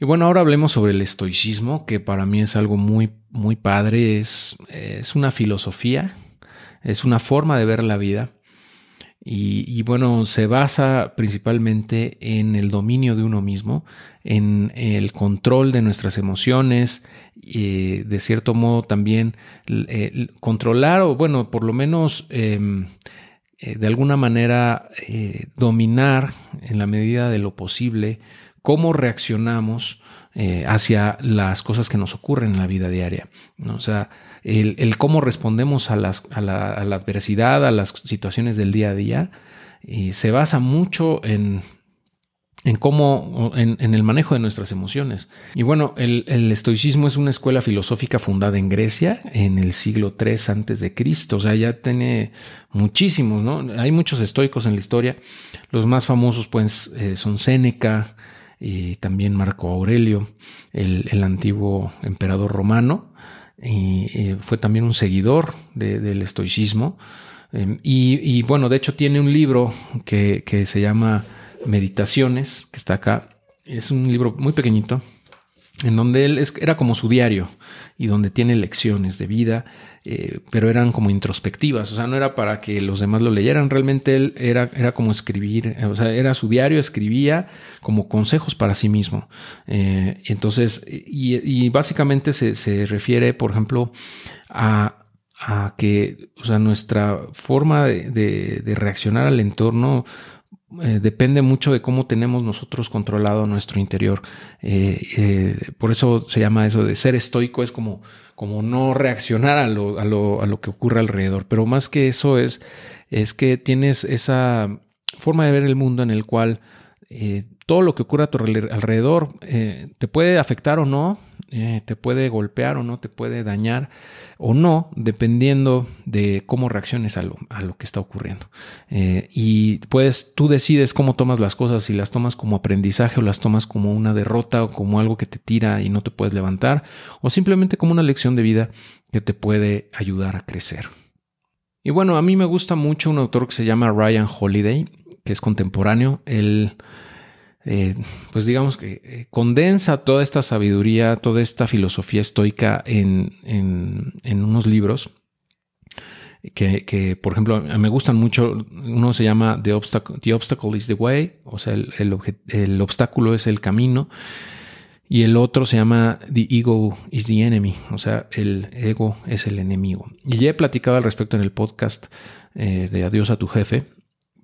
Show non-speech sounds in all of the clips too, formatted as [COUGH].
Y bueno, ahora hablemos sobre el estoicismo, que para mí es algo muy, muy padre, es, es una filosofía, es una forma de ver la vida. Y, bueno, se basa principalmente en el dominio de uno mismo, en el control de nuestras emociones, y de cierto modo también controlar o bueno, por lo menos em, eh, de alguna manera eh, dominar en la medida de lo posible cómo reaccionamos eh, hacia las cosas que nos ocurren en la vida diaria. O sea, el, cómo respondemos a, las, a, la, adversidad, a las situaciones del día a día, se basa mucho en, en cómo, en, el manejo de nuestras emociones. Y bueno, el, estoicismo es una escuela filosófica fundada en Grecia en el siglo III antes de Cristo. O sea, ya tiene muchísimos, ¿no? Hay muchos estoicos en la historia. Los más famosos, pues, eh, son Séneca y también Marco Aurelio, el, antiguo emperador romano. Y, fue también un seguidor del estoicismo. Em, y, bueno, de hecho tiene un libro que, que se llama Meditaciones, que está acá. Es un libro muy pequeñito, en donde él era como su diario y donde tiene lecciones de vida, eh, pero eran como introspectivas, o sea, no era para que los demás lo leyeran, realmente él era, era como escribir, o sea, era su diario, escribía como consejos para sí mismo. Eh, entonces, y, básicamente se, refiere, por ejemplo, a, que, o sea, nuestra forma de reaccionar al entorno eh, depende mucho de cómo tenemos nosotros controlado nuestro interior. Eh, eh, por eso se llama eso de ser estoico, es como, como no reaccionar a lo, a, lo, a lo, que ocurre alrededor. Pero más que eso es, es que tienes esa forma de ver el mundo en el cual todo lo que ocurre a tu alrededor te puede afectar o no, eh, te puede golpear o no, te puede dañar o no, dependiendo de cómo reacciones a lo, a lo que está ocurriendo. Eh, y pues tú decides cómo tomas las cosas, si las tomas como aprendizaje o las tomas como una derrota o como algo que te tira y no te puedes levantar, o simplemente como una lección de vida que te puede ayudar a crecer. Y bueno, a mí me gusta mucho un autor que se llama Ryan Holiday, que es contemporáneo. Él eh, pues digamos que eh, condensa toda esta sabiduría, toda esta filosofía estoica en, unos libros que, por ejemplo, me gustan mucho. Uno se llama The Obstacle, is the Way, o sea, el, obstáculo es el camino. Y el otro se llama The Ego is the Enemy, o sea, el ego es el enemigo. Y ya he platicado al respecto en el podcast eh, de Adiós a tu jefe,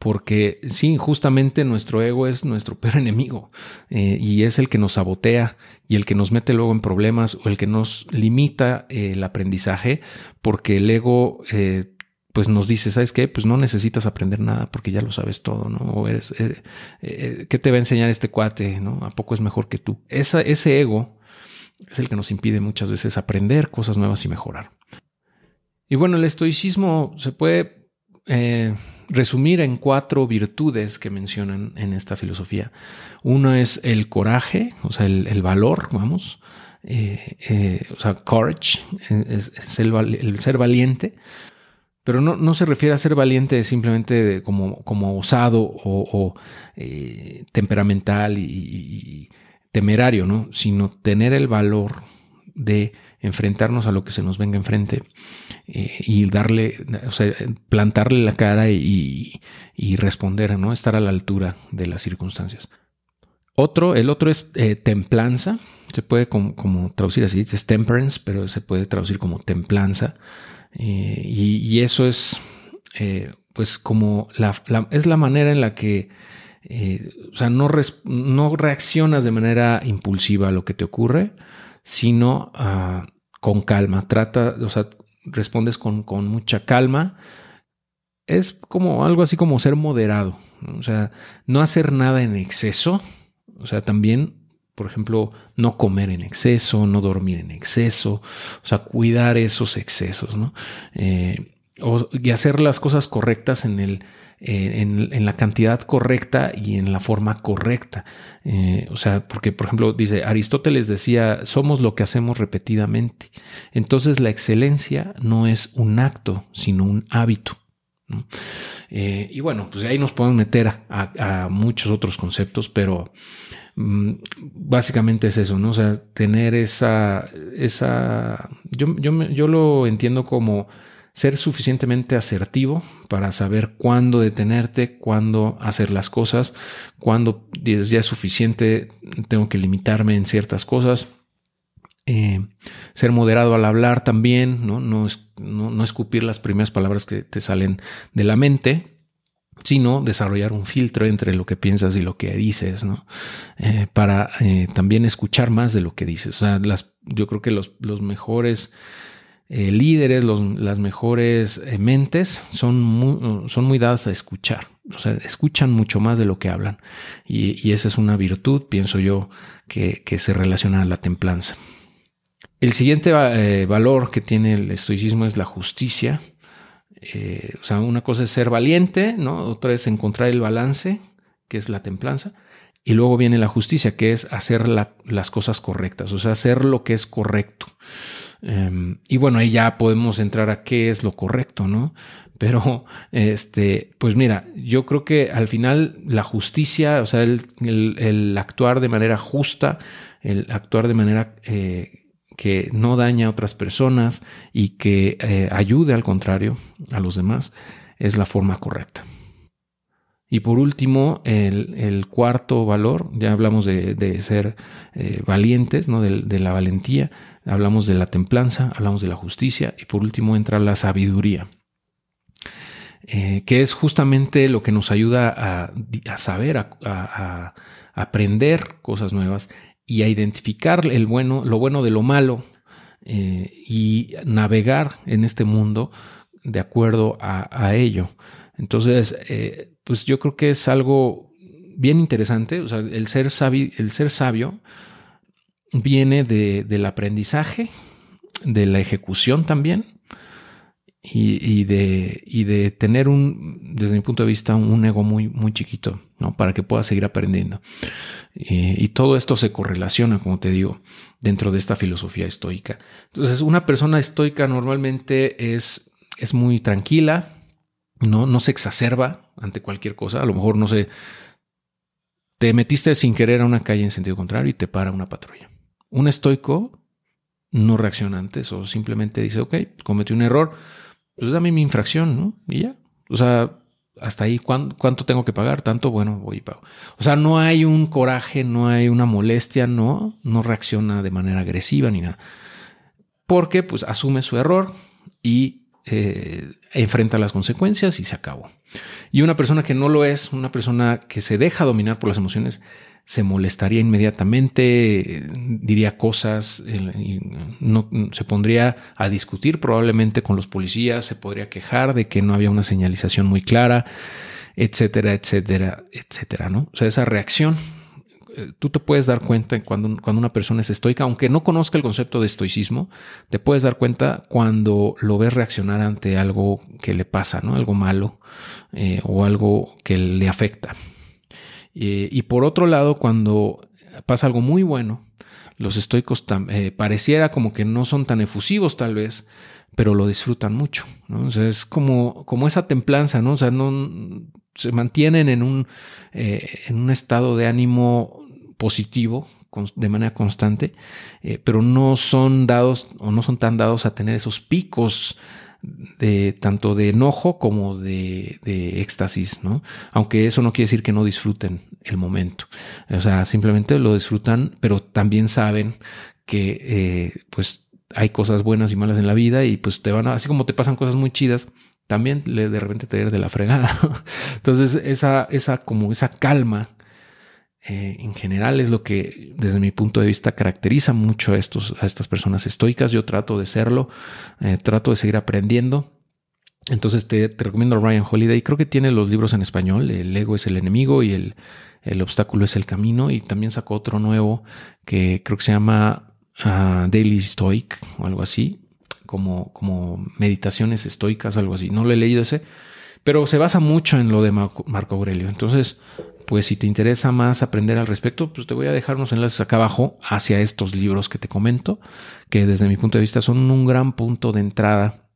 porque sí, justamente nuestro ego es nuestro peor [LAUGHS] enemigo eh, y es el que nos sabotea y el que nos mete luego en problemas o el que nos limita eh, el aprendizaje, porque el ego eh, pues nos dice, ¿sabes qué? Pues no necesitas aprender nada porque ya lo sabes todo, ¿no? O eres, ¿qué te va a enseñar este cuate? ¿No? ¿A poco es mejor que tú? Ese ego es el que nos impide muchas veces aprender cosas nuevas y mejorar. Y bueno, el estoicismo se puede resumir en cuatro virtudes que mencionan en esta filosofía. Uno es el coraje, o sea, el, valor, vamos, eh, eh, o sea, courage, es, el, ser valiente, pero no, se refiere a ser valiente simplemente como, como osado o, eh, temperamental y, temerario, ¿no? sino tener el valor de enfrentarnos a lo que se nos venga enfrente eh, y darle, o sea, plantarle la cara y, responder, ¿no? Estar a la altura de las circunstancias. Otro, el otro es eh, templanza, se puede como, traducir así, es temperance, pero se puede traducir como templanza. Eh, y, eso es, pues, como la, es la manera en la que, o sea, no, no reaccionas de manera impulsiva a lo que te ocurre, sino ah, con calma. Trata, o sea, respondes con, mucha calma. Es como algo así como ser moderado. O sea, no hacer nada en exceso. O sea, también, por ejemplo, no comer en exceso, no dormir en exceso. O sea, cuidar esos excesos, ¿no? Eh, y hacer las cosas correctas en el, en, la cantidad correcta y en la forma correcta. Eh, o sea, porque, por ejemplo, dice Aristóteles decía, somos lo que hacemos repetidamente. Entonces, la excelencia no es un acto, sino un hábito. Eh, y bueno, pues ahí nos podemos meter a, muchos otros conceptos, pero mm, básicamente es eso, ¿no? O sea, tener esa, esa, yo, yo, yo lo entiendo como ser suficientemente asertivo para saber cuándo detenerte, cuándo hacer las cosas, cuándo ya es suficiente, tengo que limitarme en ciertas cosas. Eh, ser moderado al hablar también, ¿no? No, no, escupir las primeras palabras que te salen de la mente, sino desarrollar un filtro entre lo que piensas y lo que dices, ¿no? Eh, para eh, también escuchar más de lo que dices. O sea, las, yo creo que los, los mejores eh, líderes, las mejores eh, mentes son muy, son muy dadas a escuchar. O sea, escuchan mucho más de lo que hablan. Y, esa es una virtud, pienso yo, que, se relaciona a la templanza. El siguiente eh, valor que tiene el estoicismo es la justicia. o sea, una cosa es ser valiente, ¿no? Otra es encontrar el balance, que es la templanza. Y luego viene la justicia, que es hacer las cosas correctas, o sea, hacer lo que es correcto. Em, y bueno, ahí ya podemos entrar a qué es lo correcto, ¿no? Pero, este, pues mira, yo creo que al final la justicia, o sea, el, actuar de manera justa, el actuar de manera eh, que no daña a otras personas y que eh, ayude al contrario a los demás, es la forma correcta. Y por último, el, cuarto valor, ya hablamos de, ser eh, valientes, ¿no? de, la valentía, hablamos de la templanza, hablamos de la justicia y por último entra la sabiduría, eh, que es justamente lo que nos ayuda a, saber, a, aprender cosas nuevas y a identificar el bueno, lo bueno de lo malo eh, y navegar en este mundo de acuerdo a, ello. Entonces, eh, pues yo creo que es algo bien interesante. O sea, el ser, el ser sabio viene del aprendizaje, de la ejecución también y, de, de, tener un, desde mi punto de vista, un, ego muy, muy chiquito, ¿no? Para que pueda seguir aprendiendo. Y, todo esto se correlaciona, como te digo, dentro de esta filosofía estoica. Entonces, una persona estoica normalmente es, es muy tranquila, ¿no? no se exacerba ante cualquier cosa. A lo mejor, no sé, te metiste sin querer a una calle en sentido contrario y te para una patrulla. Un estoico no reacciona antes o simplemente dice, ok, cometí un error, pues dame mi infracción, ¿no? Y ya. O sea, hasta ahí, ¿cuánto, tengo que pagar? Tanto, bueno, voy y pago. O sea, no hay un coraje, no hay una molestia, no, no reacciona de manera agresiva ni nada. Porque pues asume su error y eh, enfrenta las consecuencias y se acabó. Y una persona que no lo es, una persona que se deja dominar por las emociones, se molestaría inmediatamente, diría cosas, no, se pondría a discutir probablemente con los policías, se podría quejar de que no había una señalización muy clara, etcétera, etcétera, etcétera, ¿no? O sea, esa reacción, tú te puedes dar cuenta cuando, cuando una persona es estoica, aunque no conozca el concepto de estoicismo, te puedes dar cuenta cuando lo ves reaccionar ante algo que le pasa, ¿no? Algo malo eh, o algo que le afecta. Eh, y por otro lado, cuando pasa algo muy bueno, los estoicos eh, pareciera como que no son tan efusivos tal vez, pero lo disfrutan mucho. ¿no? Es como, como esa templanza, ¿no? O sea, no se mantienen en un, eh, en un estado de ánimo positivo de manera constante, pero no son dados o no son tan dados a tener esos picos de tanto de enojo como de, éxtasis, ¿no? Aunque eso no quiere decir que no disfruten el momento. O sea, simplemente lo disfrutan, pero también saben que eh, pues hay cosas buenas y malas en la vida y pues te van a, así como te pasan cosas muy chidas, también de repente te ir de la fregada. [LAUGHS] Entonces, esa, esa, como esa calma eh, en general es lo que desde mi punto de vista caracteriza mucho a, estos, a estas personas estoicas. Yo trato de serlo, eh, trato de seguir aprendiendo. Entonces te, recomiendo a Ryan Holiday. Creo que tiene los libros en español. El ego es el enemigo y el, el obstáculo es el camino. Y también sacó otro nuevo que creo que se llama ah, Daily Stoic o algo así. Como, como meditaciones estoicas, algo así. No lo he leído ese, pero se basa mucho en lo de Marco Aurelio. Entonces, pues si te interesa más aprender al respecto, pues te voy a dejar unos enlaces acá abajo hacia estos libros que te comento, que desde mi punto de vista son un gran punto de entrada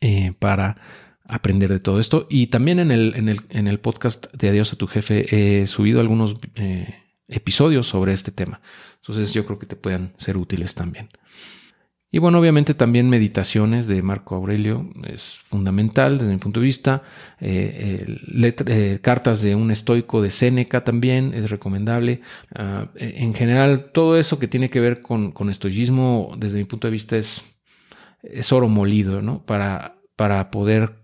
eh, para aprender de todo esto. Y también en el, en el, en el podcast de Adiós a tu jefe he subido algunos eh, episodios sobre este tema. Entonces yo creo que te puedan ser útiles también. Y bueno, obviamente también meditaciones de Marco Aurelio es fundamental desde mi punto de vista. Eh, eh, cartas de un estoico de Séneca también es recomendable. Ah, en general, todo eso que tiene que ver con, con estoicismo, desde mi punto de vista, es, es oro molido, ¿no? Para, para poder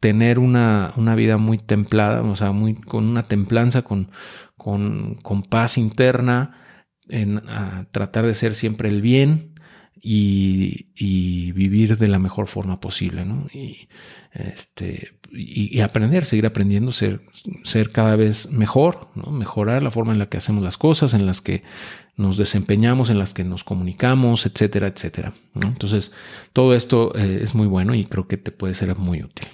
tener una, una, vida muy templada, o sea, muy, con una templanza, con, con, con paz interna, en tratar de ser siempre el bien y, vivir de la mejor forma posible, ¿no? Y, este, y, aprender, seguir aprendiendo, ser, ser cada vez mejor, ¿no? Mejorar la forma en la que hacemos las cosas, en las que nos desempeñamos, en las que nos comunicamos, etcétera, etcétera. Entonces, todo esto eh, es muy bueno y creo que te puede ser muy útil.